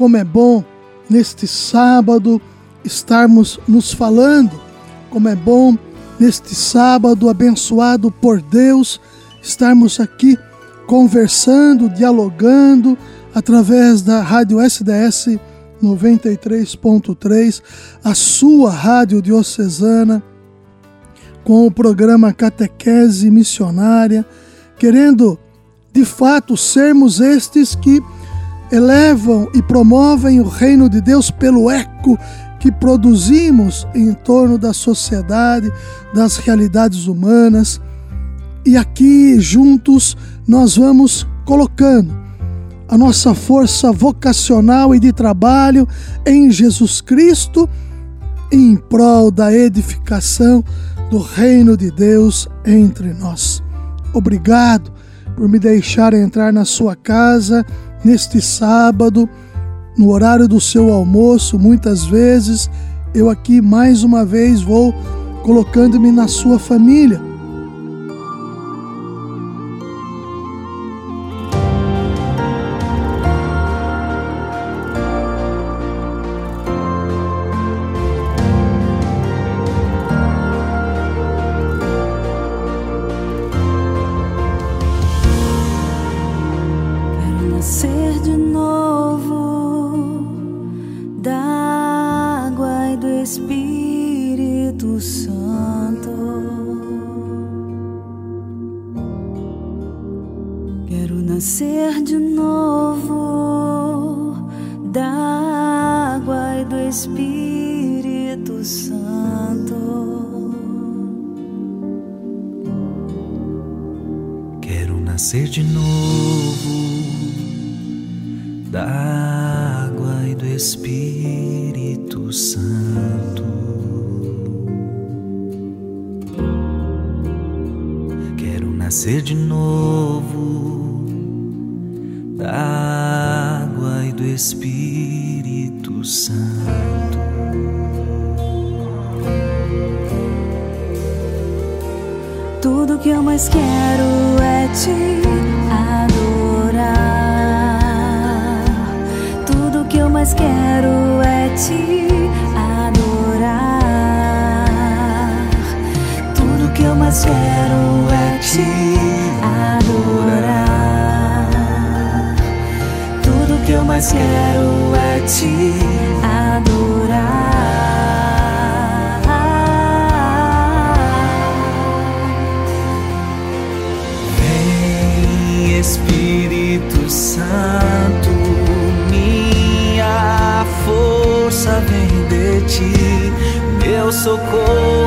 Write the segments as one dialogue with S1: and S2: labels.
S1: Como é bom neste sábado estarmos nos falando, como é bom neste sábado abençoado por Deus estarmos aqui conversando, dialogando através da Rádio SDS 93.3, a sua rádio diocesana, com o programa Catequese Missionária, querendo de fato sermos estes que elevam e promovem o reino de Deus pelo eco que produzimos em torno da sociedade, das realidades humanas. E aqui juntos nós vamos colocando a nossa força vocacional e de trabalho em Jesus Cristo em prol da edificação do reino de Deus entre nós. Obrigado por me deixar entrar na sua casa neste sábado, no horário do seu almoço, muitas vezes eu aqui mais uma vez vou colocando-me na sua família
S2: nascer de novo da água e do Espírito Santo. Quero nascer de novo da água e do Espírito Santo.
S3: Que eu mais quero é te adorar. Tudo que eu mais quero é te adorar. Tudo que eu mais quero é te adorar. Tudo que eu mais quero é te adorar.
S2: Santo, minha força vem de ti, meu socorro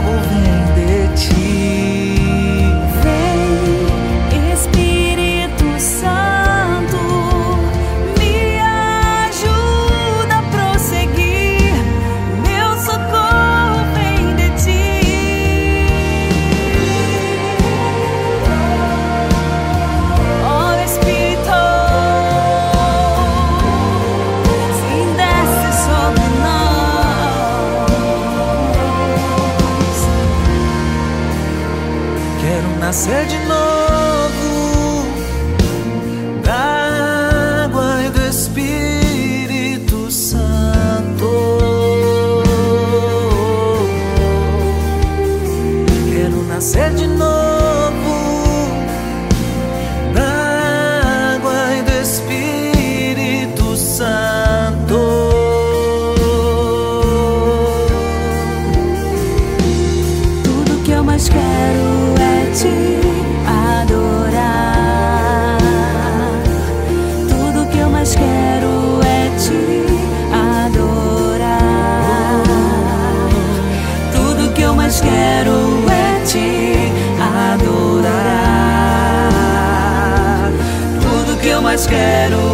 S2: quero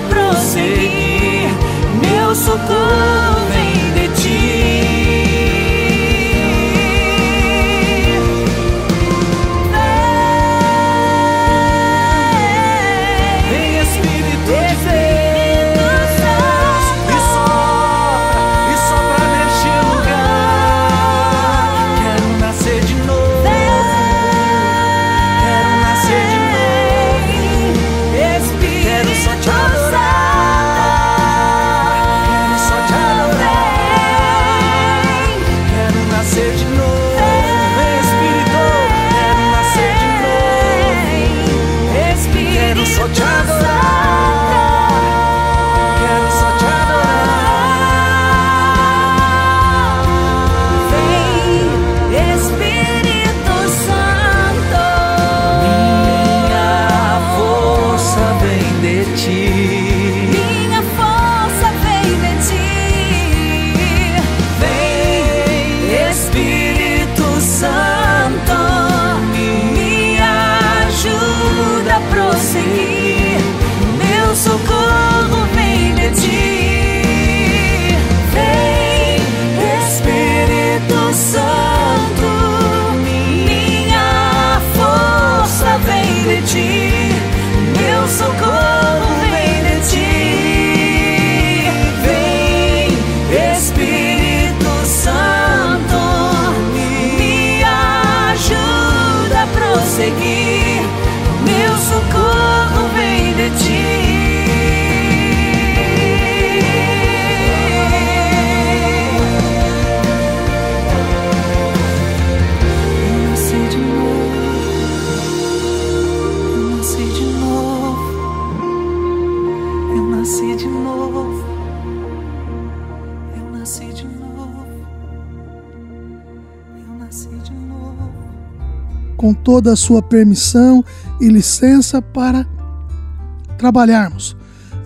S2: prosseguir, meu
S1: socorro. Toda a sua permissão e licença para trabalharmos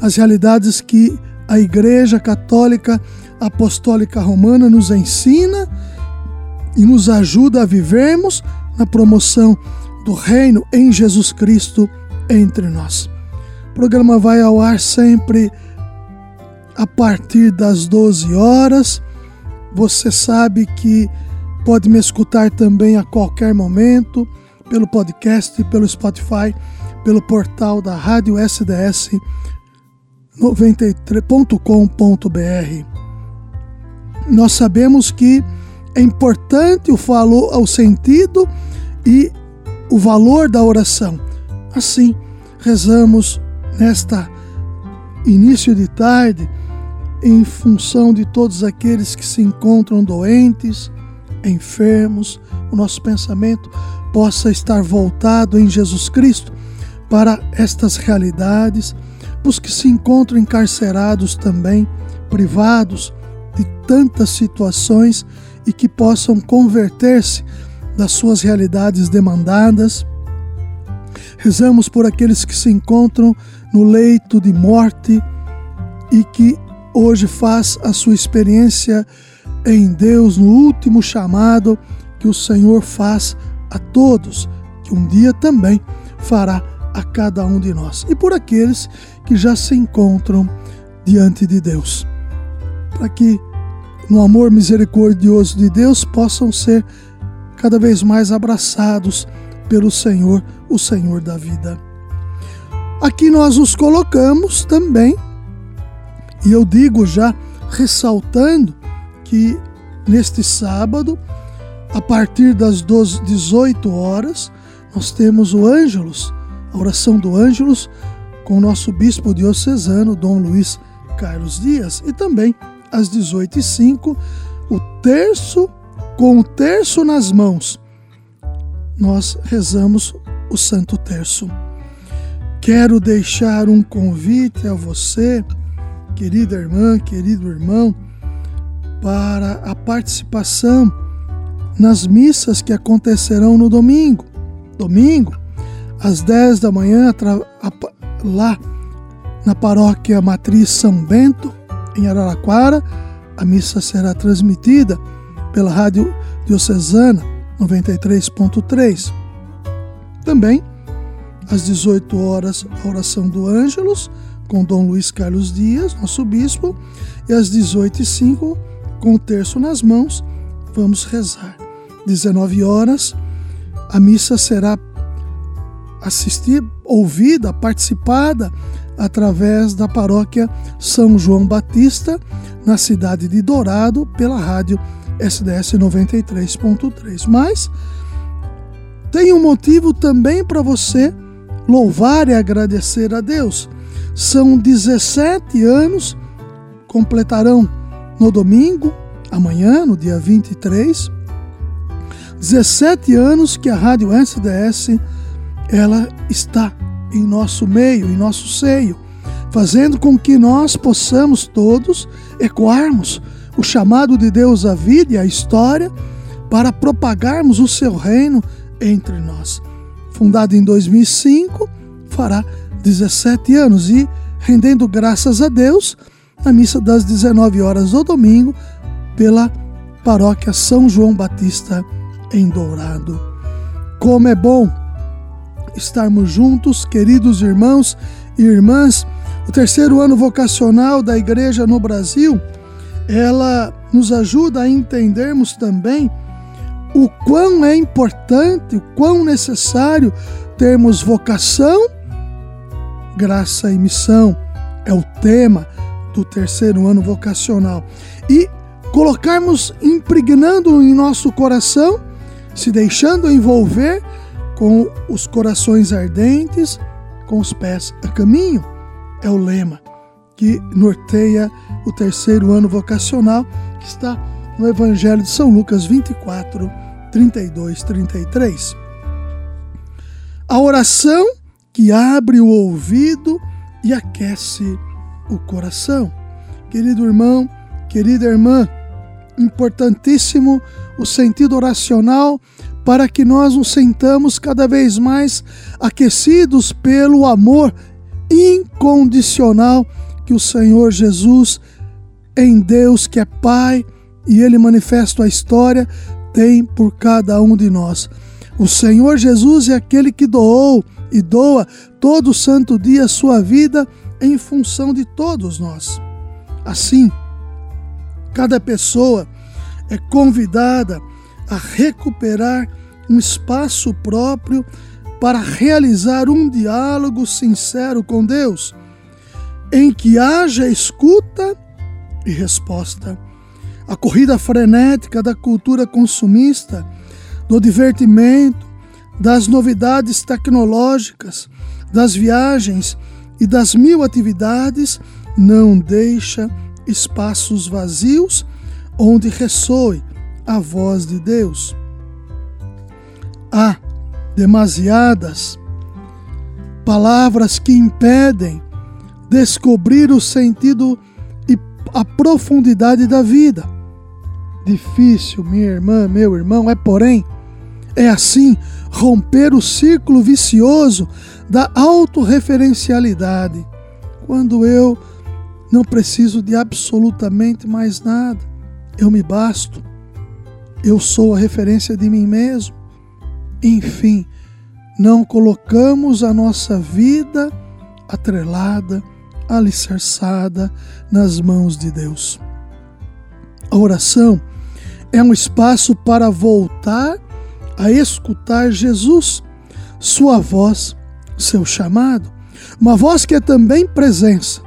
S1: as realidades que a Igreja Católica Apostólica Romana nos ensina e nos ajuda a vivermos na promoção do reino em Jesus Cristo entre nós. O programa vai ao ar sempre a partir das 12 horas. Você sabe que pode me escutar também a qualquer momento pelo podcast, pelo Spotify, pelo portal da Rádio SDS 93.com.br. Nós sabemos que é importante o valor, o sentido e o valor da oração. Assim, rezamos nesta início de tarde em função de todos aqueles que se encontram doentes, enfermos, o nosso pensamento possa estar voltado em Jesus Cristo para estas realidades, os que se encontram encarcerados também, privados de tantas situações e que possam converter-se das suas realidades demandadas. Rezamos por aqueles que se encontram no leito de morte e que hoje faz a sua experiência em Deus no último chamado que o Senhor faz a todos, que um dia também fará a cada um de nós. E por aqueles que já se encontram diante de Deus. Para que no amor misericordioso de Deus possam ser cada vez mais abraçados pelo Senhor, o Senhor da vida. Aqui nós nos colocamos também, e eu digo já ressaltando que neste sábado, a partir das 12, 18 horas, nós temos o Ângelus, a oração do Ângelus, com o nosso bispo diocesano, Dom Luiz Carlos Dias, e também às 18h05, o terço com o terço nas mãos, nós rezamos o Santo Terço. Quero deixar um convite a você, querida irmã, querido irmão, para a participação nas missas que acontecerão no domingo. Domingo, às 10 da manhã, lá na paróquia Matriz São Bento, em Araraquara, a missa será transmitida pela Rádio Diocesana 93.3. Também, às 18 horas, a oração do Ângelos, com Dom Luiz Carlos Dias, nosso bispo, e às 18h05, com o terço nas mãos, vamos rezar. 19 horas, a missa será assistida, ouvida, participada através da paróquia São João Batista, na cidade de Dourado, pela rádio SDS 93.3. Mas tem um motivo também para você louvar e agradecer a Deus. São 17 anos, completarão no domingo, amanhã, no dia 23, 17 anos que a Rádio SDS ela está em nosso meio, em nosso seio, fazendo com que nós possamos todos ecoarmos o chamado de Deus à vida e à história para propagarmos o seu reino entre nós. Fundado em 2005, fará 17 anos e rendendo graças a Deus na missa das 19 horas do domingo pela paróquia São João Batista em Dourado. Como é bom estarmos juntos, queridos irmãos e irmãs. O terceiro ano vocacional da igreja no Brasil ela nos ajuda a entendermos também o quão é importante, o quão necessário termos vocação, graça e missão. É o tema do terceiro ano vocacional. E colocarmos impregnando em nosso coração, se deixando envolver com os corações ardentes, com os pés a caminho. É o lema que norteia o terceiro ano vocacional, que está no Evangelho de São Lucas 24, 32, 33. A oração que abre o ouvido e aquece o coração. Querido irmão, querida irmã, importantíssimo o sentido oracional para que nós nos sentamos cada vez mais aquecidos pelo amor incondicional que o Senhor Jesus, em Deus que é Pai e Ele manifesta a história, tem por cada um de nós. O Senhor Jesus é aquele que doou e doa todo santo dia a sua vida em função de todos nós. Assim, cada pessoa é convidada a recuperar um espaço próprio para realizar um diálogo sincero com Deus, em que haja escuta e resposta. A corrida frenética da cultura consumista, do divertimento, das novidades tecnológicas, das viagens e das mil atividades não deixa espaços vazios onde ressoe a voz de Deus. Há demasiadas palavras que impedem descobrir o sentido e a profundidade da vida. Difícil, minha irmã, meu irmão, é porém, é assim romper o círculo vicioso da autorreferencialidade, quando eu não preciso de absolutamente mais nada, eu me basto, eu sou a referência de mim mesmo. Enfim, não colocamos a nossa vida atrelada, alicerçada nas mãos de Deus. A oração é um espaço para voltar a escutar Jesus, sua voz, seu chamado, uma voz que é também presença,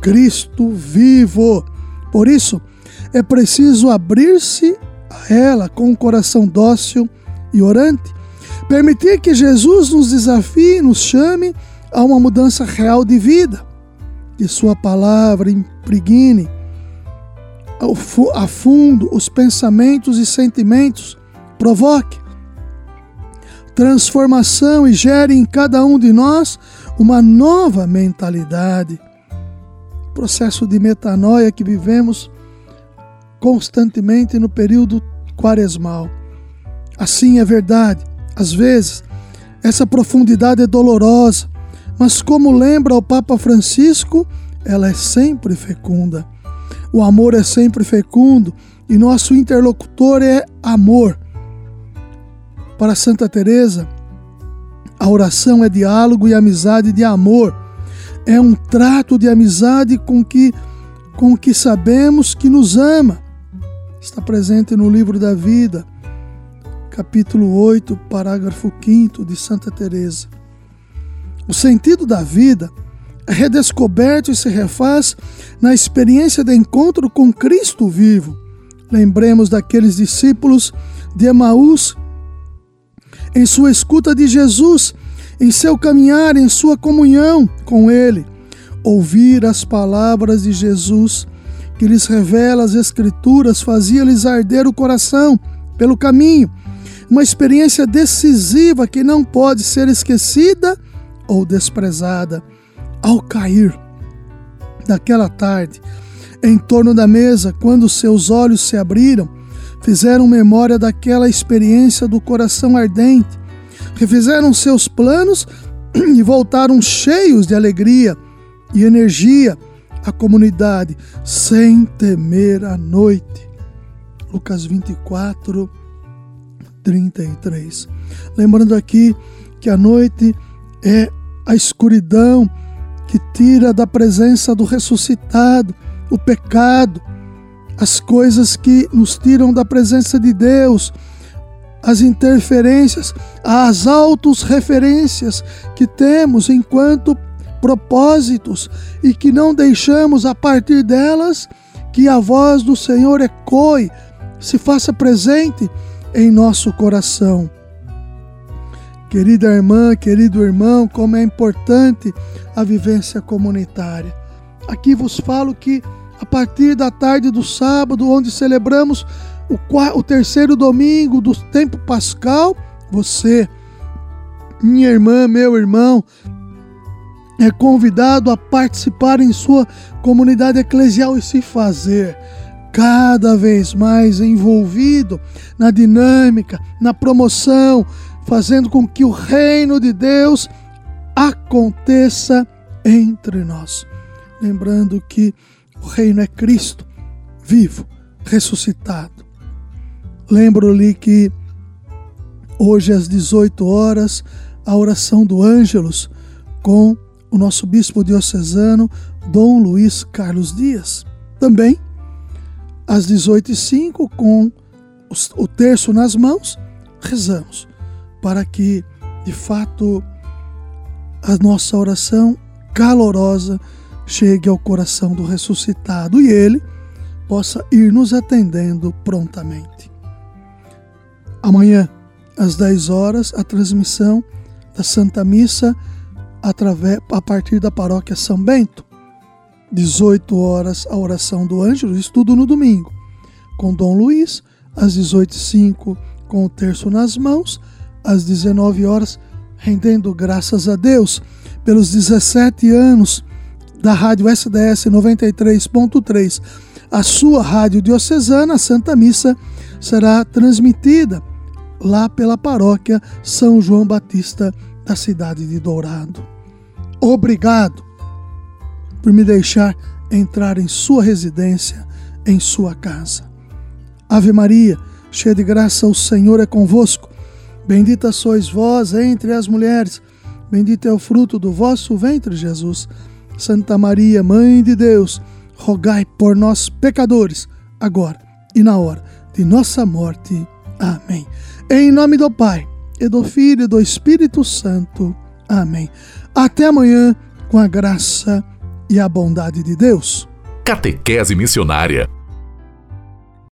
S1: Cristo vivo. Por isso, é preciso abrir-se a ela com um coração dócil e orante, permitir que Jesus nos desafie, nos chame a uma mudança real de vida, que Sua palavra impregne a fundo os pensamentos e sentimentos, provoque transformação e gere em cada um de nós uma nova mentalidade. Processo de metanoia que vivemos constantemente no período quaresmal. Assim é verdade, às vezes essa profundidade é dolorosa, mas como lembra o Papa Francisco, ela é sempre fecunda. O amor é sempre fecundo e nosso interlocutor é amor. Para Santa Teresa, a oração é diálogo e amizade de amor. É um trato de amizade com que com que sabemos que nos ama. Está presente no livro da vida, capítulo 8, parágrafo 5 de Santa Teresa. O sentido da vida é redescoberto e se refaz na experiência de encontro com Cristo vivo. Lembremos daqueles discípulos de Emaús em sua escuta de Jesus, em seu caminhar, em sua comunhão com Ele. Ouvir as palavras de Jesus, que lhes revela as Escrituras, fazia-lhes arder o coração pelo caminho. Uma experiência decisiva que não pode ser esquecida ou desprezada. Ao cair daquela tarde, em torno da mesa, quando seus olhos se abriram, fizeram memória daquela experiência do coração ardente, refizeram seus planos e voltaram cheios de alegria e energia à comunidade, sem temer a noite. Lucas 24, 33. Lembrando aqui que a noite é a escuridão que tira da presença do ressuscitado o pecado, as coisas que nos tiram da presença de Deus, as interferências, as autos referências que temos enquanto propósitos e que não deixamos a partir delas que a voz do Senhor ecoe, se faça presente em nosso coração. Querida irmã, querido irmão, como é importante a vivência comunitária. Aqui vos falo que a partir da tarde do sábado, onde celebramos o, o terceiro domingo do tempo pascal, você, minha irmã, meu irmão, é convidado a participar em sua comunidade eclesial e se fazer cada vez mais envolvido na dinâmica, na promoção, fazendo com que o reino de Deus aconteça entre nós. Lembrando que o reino é Cristo, vivo, ressuscitado. Lembro-lhe que hoje às 18 horas a oração do Ângelos com o nosso bispo diocesano Dom Luiz Carlos Dias. Também às 18h05 com o terço nas mãos, rezamos para que de fato a nossa oração calorosa chegue ao coração do ressuscitado e ele possa ir nos atendendo prontamente. Amanhã, às 10 horas, a transmissão da Santa Missa através, a partir da paróquia São Bento. 18 horas, a oração do Ângelo, estudo no domingo, com Dom Luiz, às 18h05, com o terço nas mãos, às 19 horas, rendendo graças a Deus pelos 17 anos da Rádio SDS 93.3. A sua rádio diocesana, a Santa Missa, será transmitida lá pela paróquia São João Batista da cidade de Dourado. Obrigado por me deixar entrar em sua residência, em sua casa. Ave Maria, cheia de graça, o Senhor é convosco. Bendita sois vós entre as mulheres Bendito é o fruto do vosso ventre, Jesus. Santa Maria, Mãe de Deus, rogai por nós, pecadores, agora e na hora de nossa morte. Amém. Em nome do Pai, e do Filho e do Espírito Santo. Amém. Até amanhã, com a graça e a bondade de Deus.
S4: Catequese Missionária